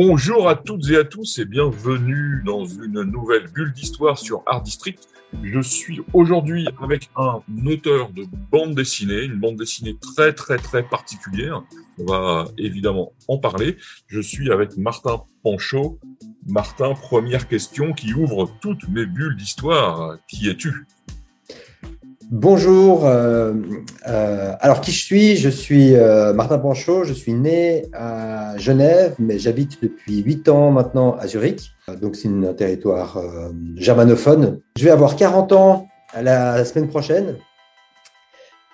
Bonjour à toutes et à tous et bienvenue dans une nouvelle bulle d'histoire sur Art District. Je suis aujourd'hui avec un auteur de bande dessinée, une bande dessinée très très très particulière. On va évidemment en parler. Je suis avec Martin Panchaud. Martin, première question qui ouvre toutes mes bulles d'histoire. Qui es-tu? Bonjour. euh, euh, alors, qui je suis? Je suis euh, Martin Panchaud. Je suis né à Genève, mais j'habite depuis 8 ans maintenant à Zurich. Donc, c'est un territoire germanophone. Je vais avoir 40 ans la semaine prochaine.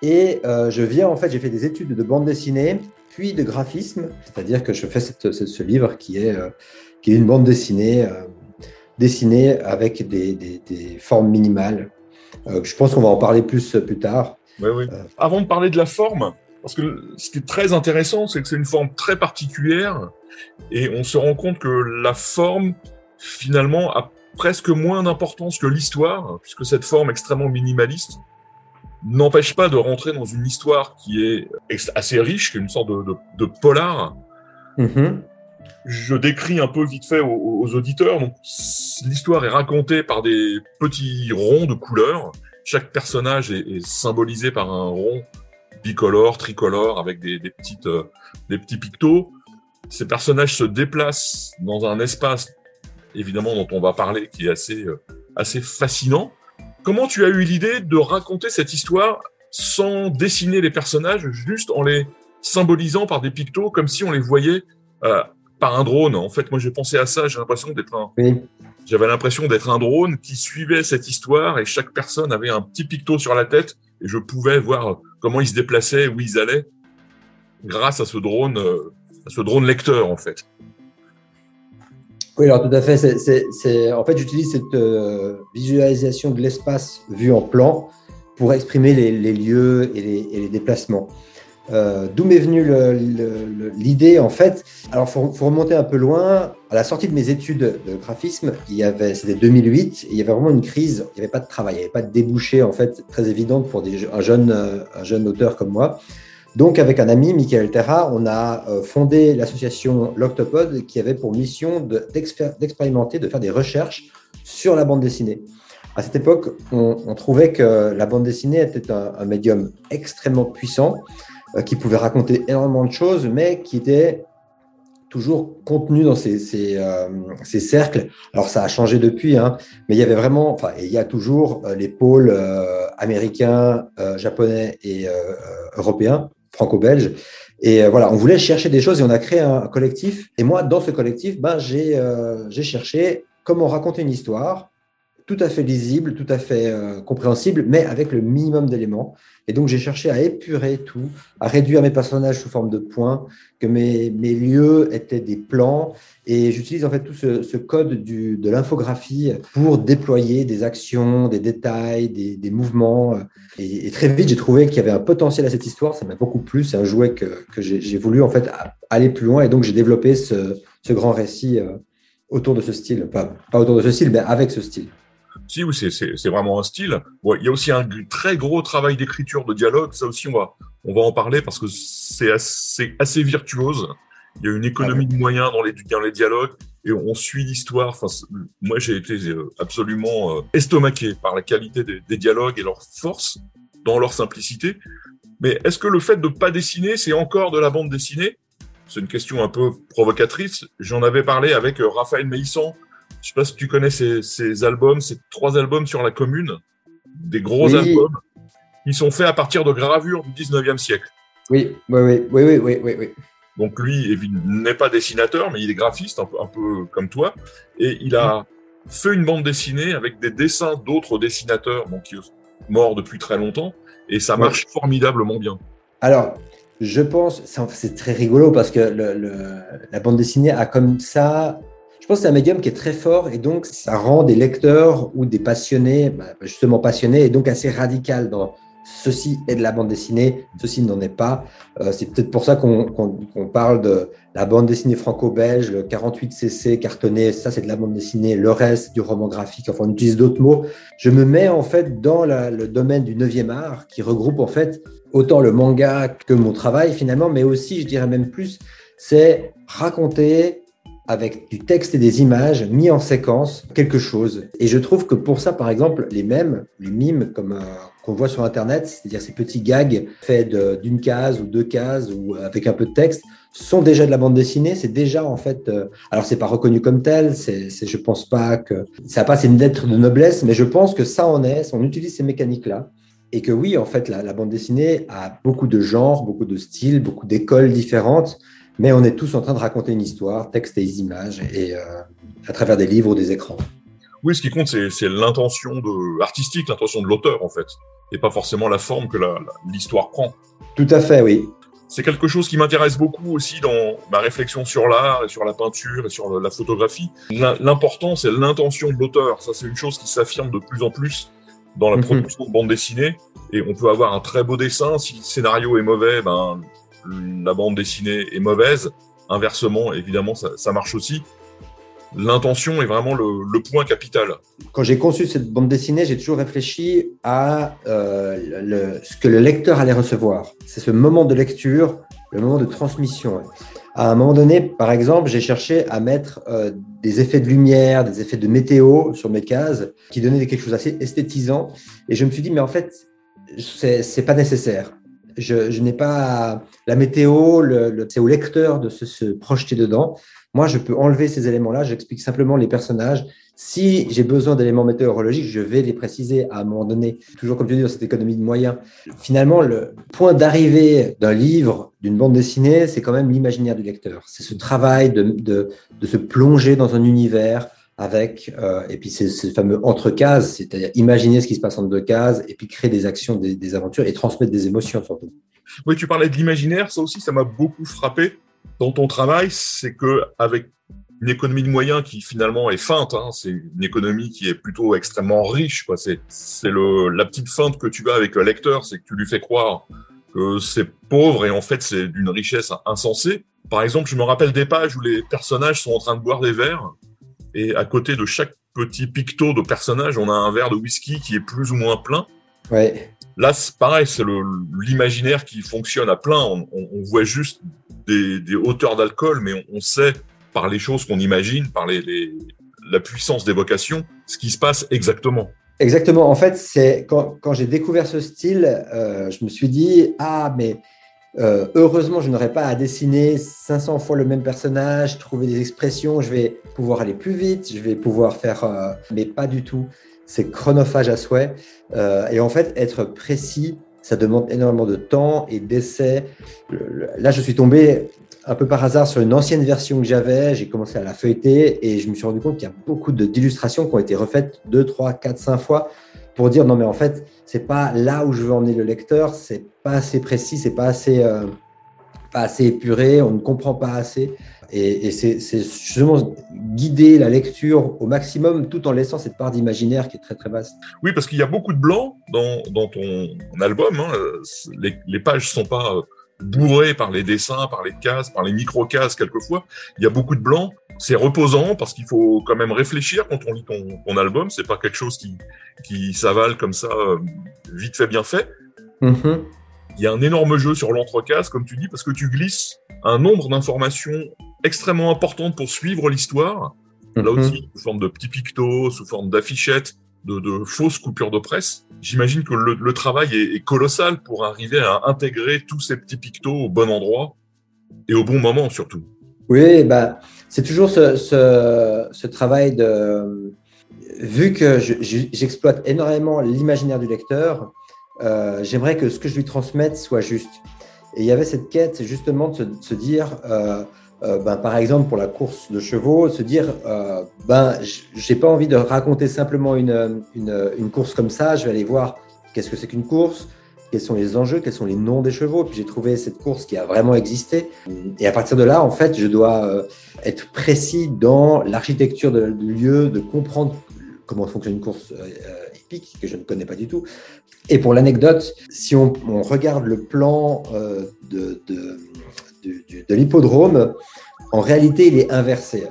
Et je viens, en fait, j'ai fait des études de bande dessinée, puis de graphisme. C'est-à-dire que je fais ce, livre qui est, une bande dessinée, dessinée avec des formes minimales. Euh, je pense qu'on va en parler plus euh, plus tard. Oui, oui. Euh. Avant de parler de la forme, parce que ce qui est très intéressant, c'est que c'est une forme très particulière et on se rend compte que la forme, finalement, a presque moins d'importance que l'histoire, puisque cette forme extrêmement minimaliste n'empêche pas de rentrer dans une histoire qui est assez riche, qui est une sorte de, de- de polar. Mhm. Je décris un peu vite fait aux, auditeurs. Donc, l'histoire est racontée par des petits ronds de couleurs. Chaque personnage est, symbolisé par un rond bicolore, tricolore, avec des, des petites, euh, des petits pictos. Ces personnages se déplacent dans un espace, évidemment, dont on va parler, qui est assez, euh, assez fascinant. Comment tu as eu l'idée de raconter cette histoire sans dessiner les personnages, juste en les symbolisant par des pictos, comme si on les voyait euh, par un drone. En fait, moi, j'ai pensé à ça. J'ai l'impression d'être un, Oui. j'avais l'impression d'être un drone qui suivait cette histoire et chaque personne avait un petit picto sur la tête et je pouvais voir comment ils se déplaçaient, où ils allaient, grâce à ce drone, euh, à ce drone lecteur, en fait. Oui, alors tout à fait. C'est- c'est- c'est- En fait, j'utilise cette euh, visualisation de l'espace vu en plan pour exprimer les, les lieux et les, et les déplacements. Euh, D'où m'est venue l'idée, en fait. Alors, faut, faut remonter un peu loin. À la sortie de mes études de graphisme, il y avait, c'était 2008, et il y avait vraiment une crise. Il n'y avait pas de travail, il n'y avait pas de débouché, en fait, très évidente pour des, un, jeune, euh, un jeune auteur comme moi. Donc, avec un ami, Michael Terra, on a euh, fondé l'association L'Octopode qui avait pour mission de- d'expér- d'expérimenter, de faire des recherches sur la bande dessinée. À cette époque, on, trouvait que la bande dessinée était un, médium extrêmement puissant, qui pouvait raconter énormément de choses, mais qui était toujours contenu dans ces, ces, euh, cercles. Alors, ça a changé depuis, hein, mais il y avait vraiment, enfin, il y a toujours euh, les pôles euh, américains, euh, japonais et euh, euh, européens, franco-belges. Et euh, voilà, on voulait chercher des choses et on a créé un, collectif. Et moi, dans ce collectif, ben, euh, j'ai cherché comment raconter une histoire tout à fait lisible, tout à fait euh, compréhensible, mais avec le minimum d'éléments. Et donc, j'ai cherché à épurer tout, à réduire mes personnages sous forme de points, que mes, mes lieux étaient des plans. Et j'utilise en fait tout ce, code de l'infographie pour déployer des actions, des détails, des, des mouvements. Et, très vite, j'ai trouvé qu'il y avait un potentiel à cette histoire. Ça m'a beaucoup plu. C'est un jouet que, que j'ai j'ai voulu en fait aller plus loin. Et donc, j'ai développé ce, ce grand récit euh, autour de ce style. Pas, pas autour de ce style, mais avec ce style. Si, oui, c'est- vraiment un style. Bon, il y a aussi un très gros travail d'écriture, de dialogue. Ça aussi, on va, on va en parler parce que c'est assez, assez virtuose. Il y a une économie de moyens dans les, dans les dialogues et on suit l'histoire. Enfin, moi, j'ai été euh, absolument euh, estomaqué par la qualité des, des dialogues et leur force dans leur simplicité. Mais est-ce que le fait de pas dessiner, c'est encore de la bande dessinée? C'est une question un peu provocatrice. J'en avais parlé avec euh, Raphaël Meissan. Je sais pas si tu connais ces, ces albums, ces trois albums sur la commune, des gros Oui. albums. Ils sont faits à partir de gravures du 19e siècle. Oui, oui, oui, oui, oui, oui. Donc lui évi- n'est pas dessinateur, mais il est graphiste, un peu, un peu comme toi. Et il a fait une bande dessinée avec des dessins d'autres dessinateurs, donc qui sont morts depuis très longtemps. Et ça Ouais. marche formidablement bien. Alors, je pense, c'est c'est très rigolo parce que le- le- la bande dessinée a comme ça. Je pense que c'est un médium qui est très fort et donc ça rend des lecteurs ou des passionnés, bah, justement passionnés, et donc assez radical dans ceci est de la bande dessinée, ceci n'en est pas. Euh, c'est peut-être pour ça qu'on parle de la bande dessinée franco-belge, le 48cc cartonné, ça c'est de la bande dessinée, le reste du roman graphique, enfin on utilise d'autres mots. Je me mets en fait dans le domaine du 9e art qui regroupe en fait autant le manga que mon travail finalement, mais aussi je dirais même plus, c'est raconter avec du texte et des images mis en séquence quelque chose. Et je trouve que pour ça, par exemple, les mèmes, les mimes comme euh, qu'on voit sur Internet, c'est-à-dire ces petits gags faits d'une case ou deux cases ou avec un peu de texte, sont déjà de la bande dessinée. C'est déjà en fait, euh, alors c'est pas reconnu comme tel, c'est, je pense pas que ça n'a pas une lettre de noblesse, mais je pense que ça en est. On utilise ces mécaniques-là. Et que oui, en fait, la bande dessinée a beaucoup de genres, beaucoup de styles, beaucoup d'écoles différentes mais on est tous en train de raconter une histoire, texte et images, et euh, à travers des livres ou des écrans. Oui, ce qui compte, c'est l'intention de, artistique, l'intention de l'auteur, en fait, et pas forcément la forme que l'histoire prend. Tout à fait, oui. C'est quelque chose qui m'intéresse beaucoup aussi dans ma réflexion sur l'art et sur la peinture et sur la photographie. L'important, c'est l'intention de l'auteur. Ça, c'est une chose qui s'affirme de plus en plus dans la mhm. production de bande dessinée. Et on peut avoir un très beau dessin. Si le scénario est mauvais, ben, la bande dessinée est mauvaise. Inversement, évidemment, ça, marche aussi. L'intention est vraiment le, point capital. Quand j'ai conçu cette bande dessinée, j'ai toujours réfléchi à euh, ce que le lecteur allait recevoir. C'est ce moment de lecture, le moment de transmission. À un moment donné, par exemple, j'ai cherché à mettre euh, des effets de lumière, des effets de météo sur mes cases qui donnaient quelque chose d'assez esthétisant. Et je me suis dit, mais en fait, c'est pas nécessaire je, n'ai pas la météo, le, c'est au lecteur de se, projeter dedans. Moi, je peux enlever ces éléments-là, j'explique simplement les personnages. Si j'ai besoin d'éléments météorologiques, je vais les préciser à un moment donné. Toujours comme tu dis, dans cette économie de moyens. Finalement, le point d'arrivée d'un livre, d'une bande dessinée, c'est quand même l'imaginaire du lecteur. C'est ce travail de, se plonger dans un univers, avec, euh, et puis c'est ce fameux entre-cases, c'est-à-dire imaginer ce qui se passe entre deux cases, et puis créer des actions, des, aventures, et transmettre des émotions surtout. Oui, tu parlais de l'imaginaire, ça aussi, ça m'a beaucoup frappé dans ton travail, c'est que avec une économie de moyens qui finalement est feinte, hein, c'est une économie qui est plutôt extrêmement riche. C'est, la petite feinte que tu as avec le lecteur, c'est que tu lui fais croire que c'est pauvre et en fait c'est d'une richesse insensée. Par exemple, je me rappelle des pages où les personnages sont en train de boire des verres et à côté de chaque petit picto de personnage, on a un verre de whisky qui est plus ou moins plein. Ouais. Là, c'est pareil, c'est l'imaginaire qui fonctionne à plein. On, voit juste des, hauteurs d'alcool, mais on, sait par les choses qu'on imagine, par les, la puissance d'évocation, ce qui se passe exactement. Exactement. En fait, c'est quand, j'ai découvert ce style, euh, je me suis dit ah mais euh, heureusement, je n'aurai pas à dessiner 500 fois le même personnage, trouver des expressions. Je vais pouvoir aller plus vite, je vais pouvoir faire, euh, mais pas du tout. C'est chronophage à souhait. Euh, et en fait, être précis, ça demande énormément de temps et d'essais. Là, je suis tombé un peu par hasard sur une ancienne version que j'avais. J'ai commencé à la feuilleter et je me suis rendu compte qu'il y a beaucoup d'illustrations qui ont été refaites 2, 3, 4, 5 fois pour dire non, mais en fait, c'est pas là où je veux emmener le lecteur, c'est pas assez précis, c'est pas assez, euh, pas assez épuré, on ne comprend pas assez. Et, c'est justement guider la lecture au maximum tout en laissant cette part d'imaginaire qui est très très vaste. Oui, parce qu'il y a beaucoup de blanc dans, dans ton album. Hein. Les, les, pages sont pas bourrées par les dessins, par les cases, par les micro-cases quelquefois. Il y a beaucoup de blanc c'est reposant parce qu'il faut quand même réfléchir quand on lit ton, ton album. C'est pas quelque chose qui, qui s'avale comme ça, euh, vite fait, bien fait. Mm-hmm. Il y a un énorme jeu sur l'entrecase, comme tu dis, parce que tu glisses un nombre d'informations extrêmement importantes pour suivre l'histoire. Là mm-hmm. aussi, sous forme de petits pictos, sous forme d'affichettes, de, de, fausses coupures de presse. J'imagine que le, le travail est, est, colossal pour arriver à intégrer tous ces petits pictos au bon endroit et au bon moment surtout. Oui, bah, c'est toujours ce, travail de. Vu que j'exploite énormément l'imaginaire du lecteur, euh, j'aimerais que ce que je lui transmette soit juste. Et il y avait cette quête, justement de se, dire, euh, euh, ben, par exemple pour la course de chevaux, se dire, ben, j'ai pas envie de raconter simplement une, course comme ça, je vais aller voir qu'est-ce que c'est qu'une course, quels sont les enjeux, quels sont les noms des chevaux. Puis j'ai trouvé cette course qui a vraiment existé. Et à partir de là, en fait, je dois euh, être précis dans l'architecture du lieu, de comprendre comment fonctionne une course euh, hippique que je ne connais pas du tout. Et pour l'anecdote, si on, regarde le plan de l'hippodrome, en réalité, il est inversé.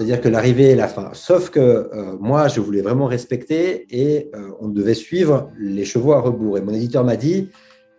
C'est-à-dire que l'arrivée et la fin. Sauf que euh, moi, je voulais vraiment respecter et euh, on devait suivre les chevaux à rebours. Et mon éditeur m'a dit,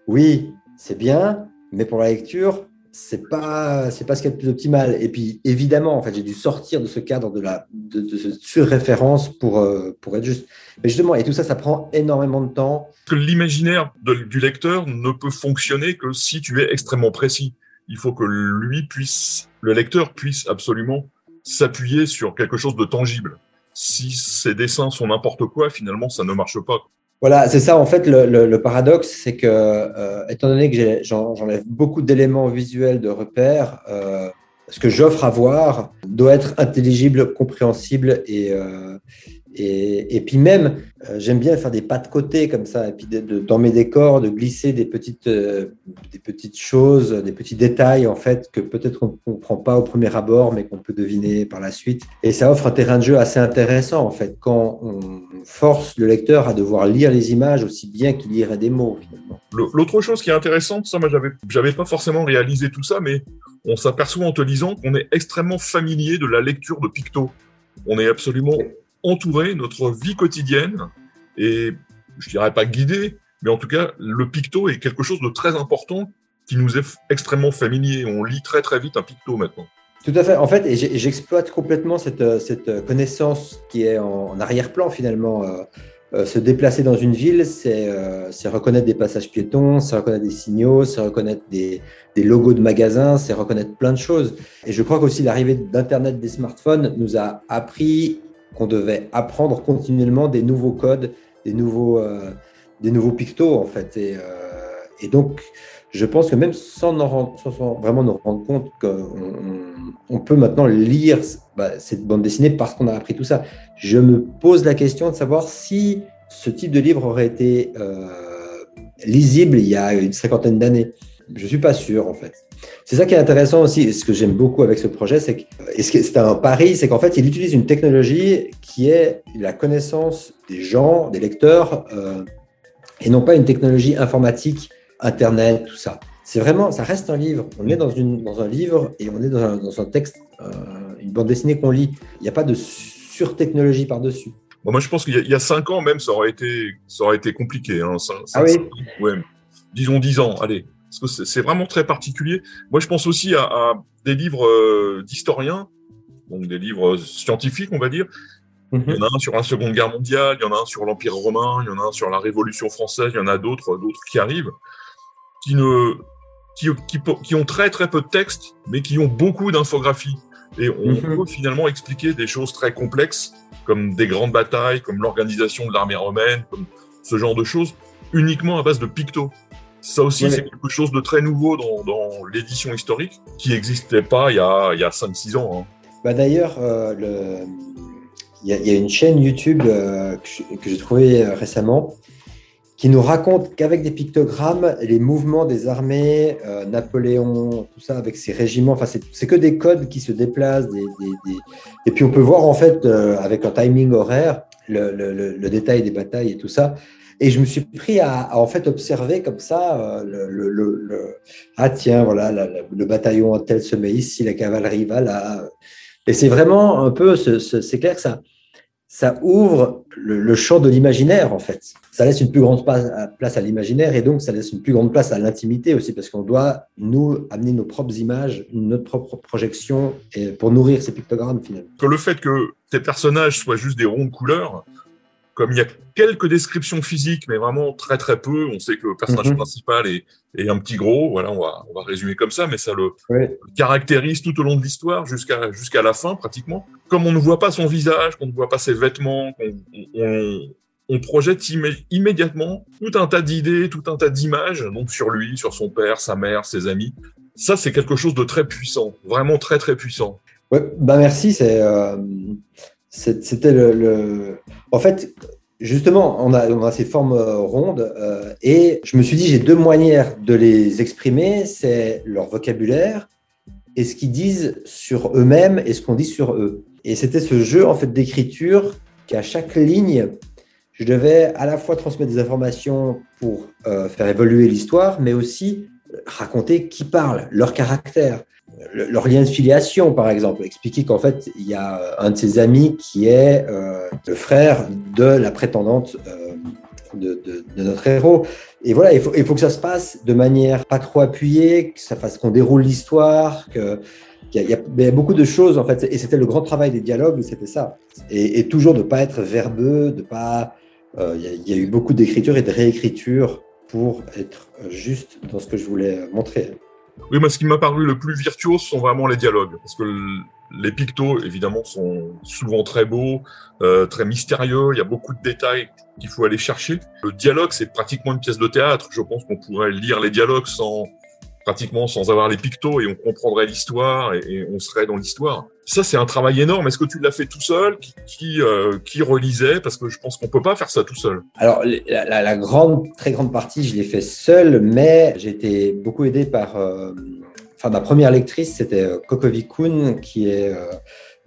oui, c'est bien, mais pour la lecture, c'est pas c'est pas ce qui est le plus optimal. Et puis évidemment, en fait, j'ai dû sortir de ce cadre de la de, de surréférence pour euh, pour être juste. Mais justement, et tout ça, ça prend énormément de temps. Que l'imaginaire du lecteur ne peut fonctionner que si tu es extrêmement précis. Il faut que lui puisse, le lecteur puisse absolument s'appuyer sur quelque chose de tangible. Si ces dessins sont n'importe quoi, finalement, ça ne marche pas. Voilà, c'est ça. En fait, le, paradoxe, c'est que, euh, étant donné que j'enlève beaucoup d'éléments visuels de repères, euh, ce que j'offre à voir doit être intelligible, compréhensible et, euh, et, puis même, euh, j'aime bien faire des pas de côté comme ça, et puis dans mes décors, de glisser des petites, euh, des petites choses, des petits détails en fait que peut-être on ne comprend pas au premier abord, mais qu'on peut deviner par la suite. Et ça offre un terrain de jeu assez intéressant en fait, quand on force le lecteur à devoir lire les images aussi bien qu'il lirait des mots finalement. L'autre chose qui est intéressante, ça moi j'avais pas forcément réalisé tout ça, mais on s'aperçoit en te lisant qu'on est extrêmement familier de la lecture de Picto. On est absolument entourer notre vie quotidienne et je dirais pas guider, mais en tout cas, le picto est quelque chose de très important qui nous est extrêmement familier. On lit très très vite un picto maintenant. Tout à fait. En fait, j'exploite complètement cette, cette, connaissance qui est en, arrière-plan finalement. Euh, euh, se déplacer dans une ville, euh, c'est reconnaître des passages piétons, c'est reconnaître des signaux, c'est reconnaître des, des, logos de magasins, c'est reconnaître plein de choses. Et je crois qu'aussi l'arrivée d'Internet, des smartphones nous a appris qu'on devait apprendre continuellement des nouveaux codes, des nouveaux, euh, des nouveaux pictos, en fait. Et, euh, et, donc, je pense que même sans, sans vraiment nous rendre compte qu'on on peut maintenant lire bah, cette bande dessinée parce qu'on a appris tout ça, je me pose la question de savoir si ce type de livre aurait été euh, lisible il y a une cinquantaine d'années. Je ne suis pas sûr, en fait. C'est ça qui est intéressant aussi, ce que j'aime beaucoup avec ce projet, c'est que, et c'est un pari, c'est qu'en fait, il utilise une technologie qui est la connaissance des gens, des lecteurs, euh, et non pas une technologie informatique, Internet, tout ça. C'est vraiment, ça reste un livre. On est dans, une, dans un livre et on est dans un, dans un texte, euh, une bande dessinée qu'on lit. Il n'y a pas de sur-technologie par-dessus. Bon, moi, je pense qu'il y, a cinq ans même, ça aurait été, ça aurait été compliqué. Hein, ah oui. ouais. Disons dix ans, allez parce que c'est vraiment très particulier. Moi, je pense aussi à, des livres euh, d'historiens, donc des livres scientifiques, on va dire. Mhm. Il y en a un sur la Seconde Guerre mondiale, il y en a un sur l'Empire romain, il y en a un sur la Révolution française, il y en a d'autres, d'autres qui arrivent, qui ne, qui, qui, ont très très peu de texte, mais qui ont beaucoup d'infographies. Et on mhm. peut finalement expliquer des choses très complexes, comme des grandes batailles, comme l'organisation de l'armée romaine, comme ce genre de choses, uniquement à base de pictos. Ça aussi, c'est quelque chose de très nouveau dans, dans l'édition historique qui n'existait pas il y a, il a 5-6 ans. Hein. Bah D'ailleurs, euh, le... il, y, a une chaîne YouTube euh, que j'ai trouvée euh, récemment qui nous raconte qu'avec des pictogrammes, les mouvements des armées, Napoléon, tout ça, avec ses régiments, enfin, c'est que des codes qui se déplacent. Des, des, Et puis, on peut voir, en fait, avec un timing horaire, le, le, le, détail des batailles et tout ça. Et je me suis pris à, en fait observer comme ça euh, le, ah tiens voilà le bataillon tel se met ici, la cavalerie va là. Et c'est vraiment un peu c'est clair que ça ça ouvre le, champ de l'imaginaire en fait. Ça laisse une plus grande place à l'imaginaire et donc ça laisse une plus grande place à l'intimité aussi parce qu'on doit nous amener nos propres images, notre propre projection pour nourrir ces pictogrammes finalement. Que le fait que tes personnages soient juste des ronds de couleurs, comme il y a quelques descriptions physiques, mais vraiment très très peu, on sait que le personnage mhm. principal est, est, un petit gros, voilà, on va, on va résumer comme ça, mais ça le caractérise tout au long de l'histoire jusqu'à jusqu'à la fin pratiquement. Comme on ne voit pas son visage, qu'on ne voit pas ses vêtements, qu'on on, on, projette immédiatement tout un tas d'idées, tout un tas d'images, donc sur lui, sur son père, sa mère, ses amis. Ça, c'est quelque chose de très puissant, vraiment très très puissant. Ouais, bah merci, c'est euh, c'était le, En fait, justement, on a, on a ces formes rondes et je me suis dit, j'ai deux manières de les exprimer, c'est leur vocabulaire et ce qu'ils disent sur eux-mêmes et ce qu'on dit sur eux. Et c'était ce jeu en fait d'écriture qu'à chaque ligne, je devais à la fois transmettre des informations pour euh, faire évoluer l'histoire, mais aussi raconter qui parle, leur caractère, leur lien de filiation, par exemple. Expliquer qu'en fait, il y a un de ses amis qui est euh, le frère de la prétendante euh, de, notre héros. Et voilà, il faut, il faut que ça se passe de manière pas trop appuyée, que ça fasse qu'on déroule l'histoire, que il y, a, beaucoup de choses en fait, et c'était le grand travail des dialogues, c'était ça. Et, toujours de ne pas être verbeux, de pas. Euh, il y, a eu beaucoup d'écriture et de réécriture pour être juste dans ce que je voulais montrer. Oui, moi, ce qui m'a paru le plus virtuose sont vraiment les dialogues, parce que les pictos, évidemment, sont souvent très beaux, euh, très mystérieux. Il y a beaucoup de détails qu'il faut aller chercher. Le dialogue, c'est pratiquement une pièce de théâtre. Je pense qu'on pourrait lire les dialogues sans pratiquement sans avoir les pictos et on comprendrait l'histoire et, on serait dans l'histoire. Ça, c'est un travail énorme. Est-ce que tu l'as fait tout seul? Qui, euh, relisait? Parce que je pense qu'on peut pas faire ça tout seul. Alors, la, grande, très grande partie, je l'ai fait seul, mais j'ai été beaucoup aidé par. Euh, enfin, ma première lectrice, c'était euh, Kokovi Kun, qui est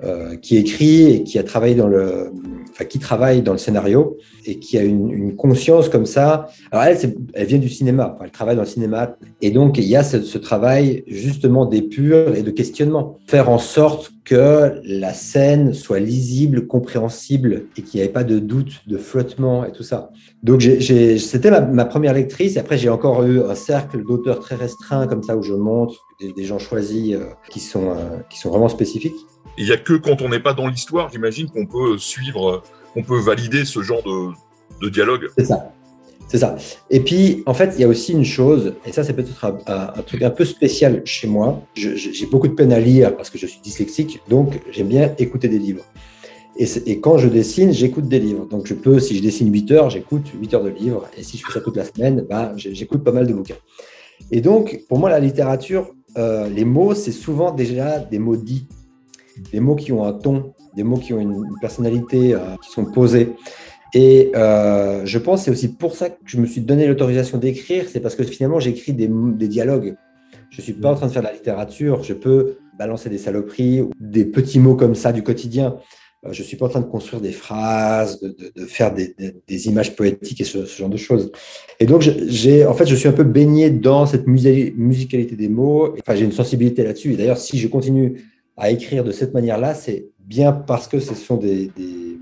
euh, qui écrit et qui a travaillé dans le, enfin, qui travaille dans le scénario et qui a une, une conscience comme ça. Alors elle, elle vient du cinéma, elle travaille dans le cinéma et donc il y a ce, ce travail justement d'épure et de questionnement, faire en sorte que la scène soit lisible, compréhensible et qu'il n'y ait pas de doute, de flottement et tout ça. Donc c'était ma, première lectrice. Après, j'ai encore eu un cercle d'auteurs très restreint comme ça où je montre des, des gens choisis euh, qui, sont, euh, qui sont vraiment spécifiques. Il n'y a que quand on n'est pas dans l'histoire, j'imagine, qu'on peut suivre, qu'on peut valider ce genre de, dialogue. C'est ça. C'est ça. Et puis, en fait, il y a aussi une chose, et ça, c'est peut-être un, truc un peu spécial chez moi. J'ai beaucoup de peine à lire parce que je suis dyslexique, donc j'aime bien écouter des livres. Et, et quand je dessine, j'écoute des livres. Donc, je peux, si je dessine 8 heures, j'écoute 8 heures de livres. Et si je fais ça toute la semaine, ben, j'écoute pas mal de bouquins. Et donc, pour moi, la littérature, euh, les mots, c'est souvent déjà des mots dits des mots qui ont un ton, des mots qui ont une, personnalité, euh, qui sont posés. Et euh, je pense c'est aussi pour ça que je me suis donné l'autorisation d'écrire, c'est parce que finalement j'écris des, dialogues. Je ne suis pas en train de faire de la littérature, je peux balancer des saloperies, des petits mots comme ça du quotidien. Euh, je suis pas en train de construire des phrases, de, faire des, images poétiques et ce, genre de choses. Et donc, j'ai, en fait, je suis un peu baigné dans cette musicalité des mots. Enfin, j'ai une sensibilité là-dessus. Et d'ailleurs, si je continue à écrire de cette manière-là, c'est bien parce que ce sont des, des,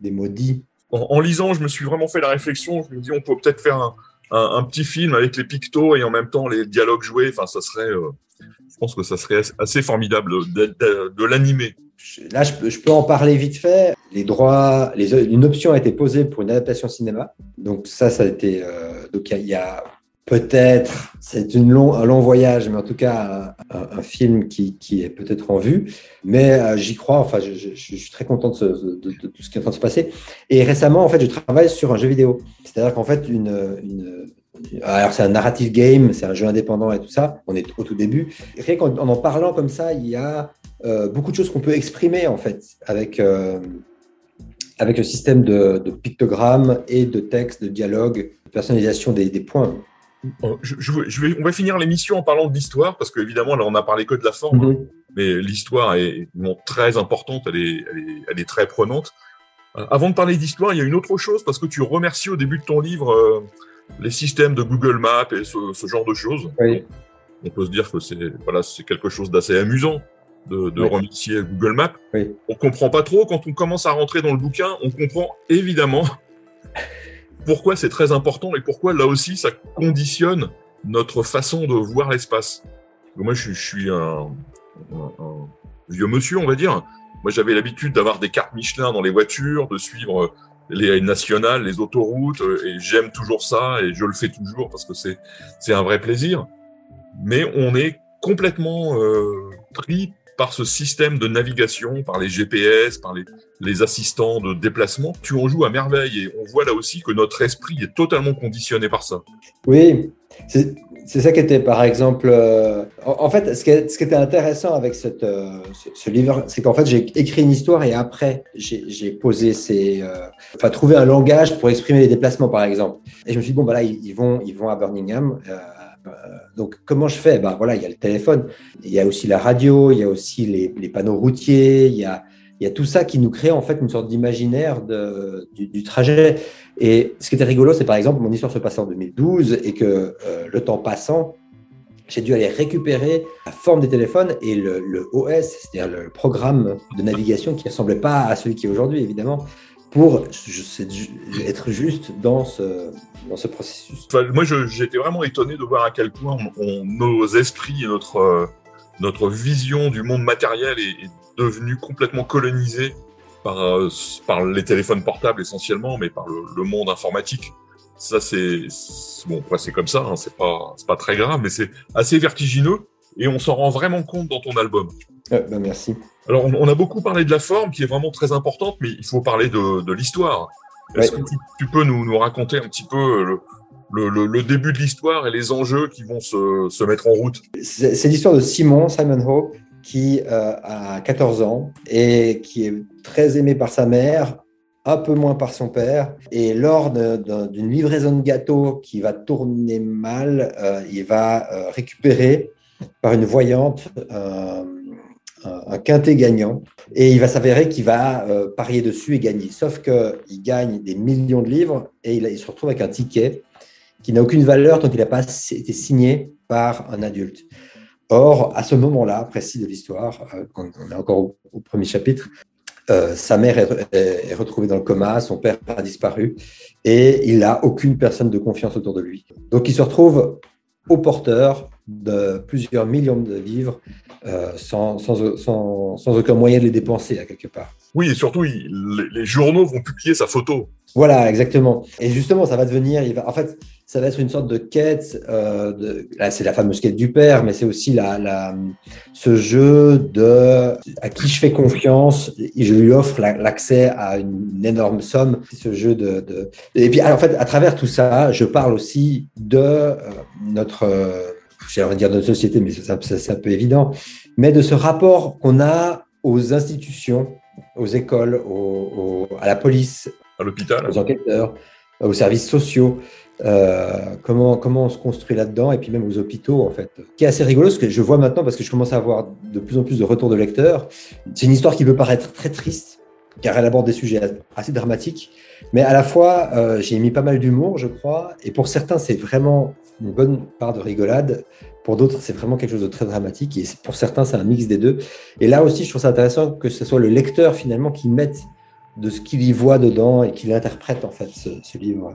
des maudits. En, lisant, je me suis vraiment fait la réflexion. Je me dis, on peut peut-être faire un, un, petit film avec les pictos et en même temps les dialogues joués. Enfin, ça serait, euh, je pense que ça serait assez formidable de, de, l'animer. Là, je peux, je peux, en parler vite fait. Les droits, les, une option a été posée pour une adaptation cinéma. Donc ça, ça a été. Euh, donc il y, a Peut-être, c'est long, un long voyage, mais en tout cas un, film qui, qui est peut-être en vue. Mais euh, j'y crois, enfin, je, suis très content de, tout ce qui est en train de se passer. Et récemment, en fait, je travaille sur un jeu vidéo. C'est-à-dire qu'en fait, une, alors c'est un narrative game, c'est un jeu indépendant et tout ça. On est au tout début. Rien qu'en en, parlant comme ça, il y a euh, beaucoup de choses qu'on peut exprimer en fait avec euh, avec le système de, pictogrammes et de textes, de dialogue, de personnalisation des points. Je, vais, on va finir l'émission en parlant de l'histoire, parce qu'évidemment, là, on a parlé que de la forme, mhm. mais l'histoire est très importante, elle est, elle est, très prenante. Euh, avant de parler d'histoire, il y a une autre chose, parce que tu remercies au début de ton livre euh, les systèmes de Google Maps et ce, genre de choses. On peut se dire que c'est voilà, quelque chose d'assez amusant de, de remercier Google Maps. Oui. On comprend pas trop quand on commence à rentrer dans le bouquin. On comprend évidemment pourquoi c'est très important et pourquoi là aussi ça conditionne notre façon de voir l'espace. Moi, je, suis un, vieux monsieur, on va dire. Moi, j'avais l'habitude d'avoir des cartes Michelin dans les voitures, de suivre les nationales, les autoroutes, et j'aime toujours ça et je le fais toujours parce que c'est c'est un vrai plaisir. Mais on est complètement euh, pris par ce système de navigation, par les GPS, par les, les assistants de déplacement. Tu en joues à merveille et on voit là aussi que notre esprit est totalement conditionné par ça. Oui, C'est ça qui était, par exemple, euh, en, fait, ce qui, était intéressant avec euh, ce, livre, c'est qu'en fait, j'ai écrit une histoire et après, j'ai posé ces, euh, enfin, trouvé un langage pour exprimer les déplacements, par exemple. Et je me suis dit bon, bah là, ils, vont, ils vont à Birmingham. donc, comment je fais? Ben voilà, il y a le téléphone, il y a aussi la radio, il y a aussi les, les panneaux routiers, il y a il y a tout ça qui nous crée en fait une sorte d'imaginaire du, trajet. Et ce qui était rigolo, c'est par exemple, mon histoire se passe en 2012 et que euh, le temps passant, j'ai dû aller récupérer la forme des téléphones et le, OS, c'est-à-dire le programme de navigation qui ne ressemblait pas à celui qui est aujourd'hui, évidemment, pour être juste dans ce, dans ce processus. moi, j'étais vraiment étonné de voir à quel point nos esprits et notre, euh, notre vision du monde matériel est, est devenue complètement colonisée par, euh, par les téléphones portables essentiellement, mais par le, monde informatique. Ça, c'est bon, c'est comme ça, hein, c'est pas, pas très grave, mais c'est assez vertigineux et on s'en rend vraiment compte dans ton album. ben merci. Alors, on, a beaucoup parlé de la forme qui est vraiment très importante, mais il faut parler de, de l'histoire. Est-ce que tu, peux nous, nous, raconter un petit peu le, le, le, début de l'histoire et les enjeux qui vont se, se mettre en route? C'est l'histoire de Simon, Simon Hope, qui euh, a 14 ans et qui est très aimé par sa mère, un peu moins par son père. Et lors d'une livraison de gâteaux qui va tourner mal, euh, il va euh, récupérer par une voyante un, quintet gagnant. Et il va s'avérer qu'il va parier dessus et gagner. Sauf qu'il gagne des millions de livres et il, il se retrouve avec un ticket qui n'a aucune valeur tant qu'il n'a pas été signé par un adulte. Or, à ce moment-là, précis de l'histoire, euh, on est encore au, premier chapitre, euh, sa mère est, retrouvée dans le coma, son père a disparu et il n'a aucune personne de confiance autour de lui. Donc il se retrouve au porteur de plusieurs millions de livres euh, sans, sans, sans, sans, aucun moyen de les dépenser à quelque part. Oui, et surtout, les, les, journaux vont publier sa photo. Voilà, exactement. Et justement, ça va devenir, il va, en fait, ça va être une sorte de quête. Euh, là, c'est la fameuse quête du père, mais c'est aussi la, la, ce jeu de à qui je fais confiance et je lui offre l'accès à une, énorme somme. Ce jeu de, de, et puis en fait, à travers tout ça, je parle aussi de euh, notre, euh, j'aimerais dire notre société, mais c'est un peu évident, mais de ce rapport qu'on a aux institutions, aux écoles, aux, à la police, à l'hôpital, aux enquêteurs, aux services sociaux. Euh, comment, comment on se construit là-dedans, et puis même aux hôpitaux, en fait. Qui est assez rigolo, ce que je vois maintenant, parce que je commence à avoir de plus en plus de retours de lecteurs, c'est une histoire qui peut paraître très triste, car elle aborde des sujets assez dramatiques, mais à la fois, euh, j'ai mis pas mal d'humour, je crois, et pour certains, c'est vraiment une bonne part de rigolade, pour d'autres, c'est vraiment quelque chose de très dramatique, et pour certains, c'est un mix des deux. Et là aussi, je trouve ça intéressant que ce soit le lecteur, finalement, qui mette de ce qu'il y voit dedans et qu'il interprète, en fait, ce, ce livre.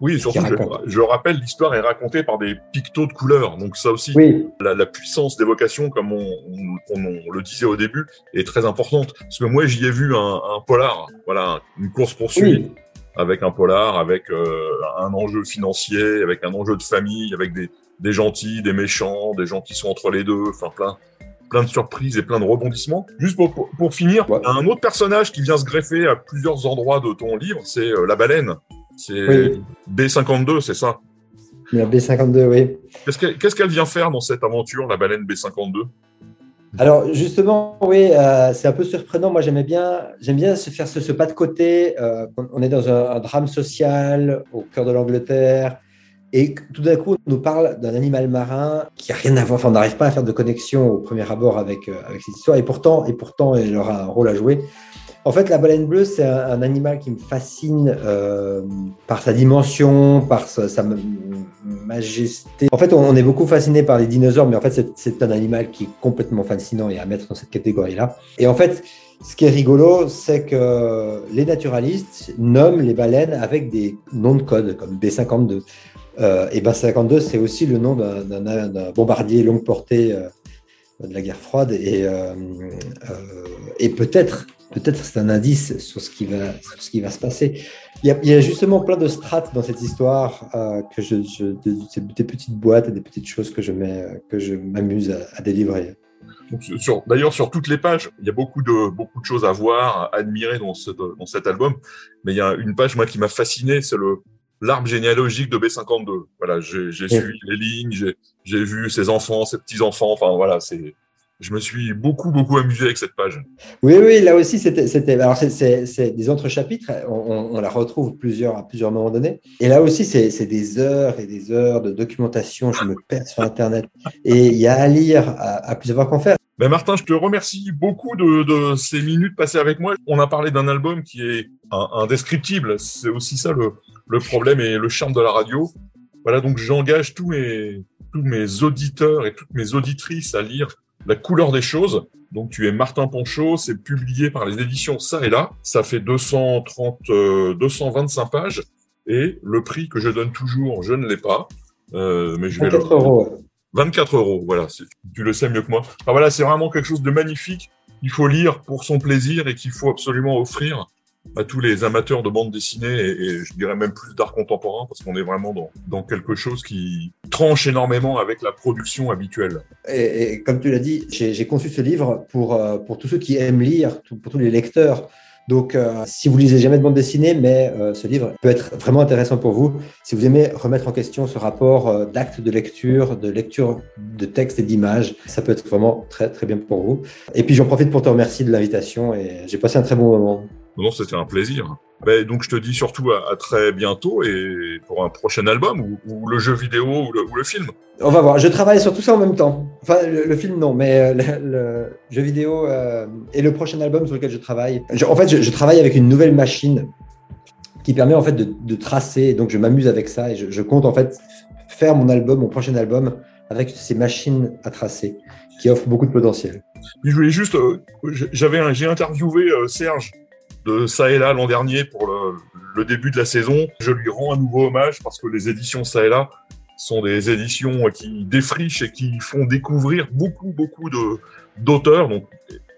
Oui, surtout, je, je, rappelle, l'histoire est racontée par des pictos de couleurs. Donc ça aussi, la, la, puissance d'évocation, comme on, on, on, le disait au début, est très importante. Parce que moi, j'y ai vu un, un, polar, voilà, une course-poursuite. avec un polar, avec euh, un enjeu financier, avec un enjeu de famille, avec des, des gentils, des méchants, des gens qui sont entre les deux, enfin plein, plein de surprises et plein de rebondissements. Juste pour, pour, finir, un autre personnage qui vient se greffer à plusieurs endroits de ton livre, c'est euh, la baleine. C'est B52, c'est ça? La B52, oui. Qu'est-ce qu'elle vient faire dans cette aventure, la baleine B52? Alors justement, oui, euh, c'est un peu surprenant. Moi, j'aimais bien, j'aime bien se faire ce, pas de côté. Euh, on est dans un, drame social au cœur de l'Angleterre, et tout d'un coup, on nous parle d'un animal marin qui a rien à voir. Enfin, on n'arrive pas à faire de connexion au premier abord avec, euh, avec cette histoire, et pourtant, et pourtant, elle aura un rôle à jouer. En fait, la baleine bleue, c'est un, animal qui me fascine euh, par sa dimension, par sa, majesté. En fait, on, est beaucoup fasciné par les dinosaures, mais en fait, c'est un animal qui est complètement fascinant et à mettre dans cette catégorie-là. Et en fait, ce qui est rigolo, c'est que les naturalistes nomment les baleines avec des noms de code, comme B52. Euh, et B52, c'est aussi le nom d'un bombardier longue portée euh, de la guerre froide. Et peut-être peut-être c'est un indice sur ce qui va, ce qui va se passer. Il y, a, justement plein de strates dans cette histoire euh, que je, des petites boîtes et des petites choses que je mets, que je m'amuse à, délivrer. D'ailleurs, sur toutes les pages, il y a beaucoup de, beaucoup de choses à voir, à admirer dans, dans cet album. Mais il y a une page, moi, qui m'a fasciné, c'est le, l'arbre généalogique de B52. Voilà, j'ai suivi les lignes, j'ai vu ses enfants, ses petits enfants. Enfin voilà, c'est je me suis beaucoup, beaucoup amusé avec cette page. Oui, oui, là aussi, c'était. Alors, c'est des entre-chapitres. On, on, la retrouve plusieurs, à plusieurs moments donnés. Et là aussi, c'est des heures et des heures de documentation. Je me perds sur Internet. Et il y a à lire, à, à plusieurs qu'en faire. Ben Martin, je te remercie beaucoup de, de, ces minutes passées avec moi. On a parlé d'un album qui est indescriptible. C'est aussi ça le, le problème et le charme de la radio. Voilà, donc j'engage tous mes, tous mes auditeurs et toutes mes auditrices à lire la couleur des choses. Donc tu es Martin Ponchot, c'est publié par les éditions Ça et là. Ça fait 230, 225 euh, pages. Et le prix que je donne toujours, je ne l'ai pas. Euh, mais je vais 24 euros. 24 euros, voilà. Tu le sais mieux que moi. Enfin, voilà, c'est vraiment quelque chose de magnifique. Il faut lire pour son plaisir et qu'il faut absolument offrir à tous les amateurs de bande dessinée et, je dirais même plus d'art contemporain parce qu'on est vraiment dans, dans, quelque chose qui tranche énormément avec la production habituelle. Et, comme tu l'as dit, j'ai conçu ce livre pour, euh, pour tous ceux qui aiment lire, pour tous les lecteurs. Donc, euh, si vous lisez jamais de bande dessinée, mais euh, ce livre peut être vraiment intéressant pour vous. Si vous aimez remettre en question ce rapport d'actes de lecture, de lecture de textes et d'images, ça peut être vraiment très très bien pour vous. Et puis, j'en profite pour te remercier de l'invitation et j'ai passé un très bon moment. Non, c'était un plaisir. Ben, donc je te dis surtout à, très bientôt et pour un prochain album ou, le jeu vidéo ou le, film. On va voir. Je travaille sur tout ça en même temps. Enfin, le, film non, mais euh, le, jeu vidéo euh, et le prochain album sur lequel je travaille. en fait, je, travaille avec une nouvelle machine qui permet en fait de, tracer. Donc je m'amuse avec ça et je, compte en fait faire mon album, mon prochain album avec ces machines à tracer qui offrent beaucoup de potentiel. je voulais juste, euh, j'avais, j'ai interviewé Serge de ça et là l'an dernier pour le, début de la saison. Je lui rends un nouveau hommage parce que les éditions ça et là sont des éditions qui défrichent et qui font découvrir beaucoup, beaucoup de, d'auteurs, donc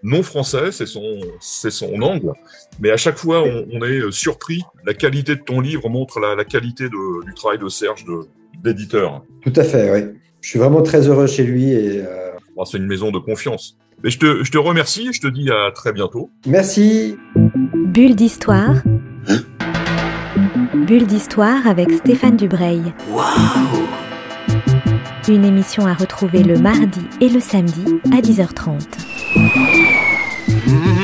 non français, c'est son, c'est son angle. Mais à chaque fois, on, est surpris. La qualité de ton livre montre la, qualité du travail de Serge, de, d'éditeur. Tout à fait, oui. Je suis vraiment très heureux chez lui et. Euh, c'est une maison de confiance. Mais je te, je te remercie et je te dis à très bientôt. Merci. Bulle d'histoire. Bulle d'histoire avec Stéphane Dubreuil. Waouh Une émission à retrouver le mardi et le samedi à 10h30. Mmh.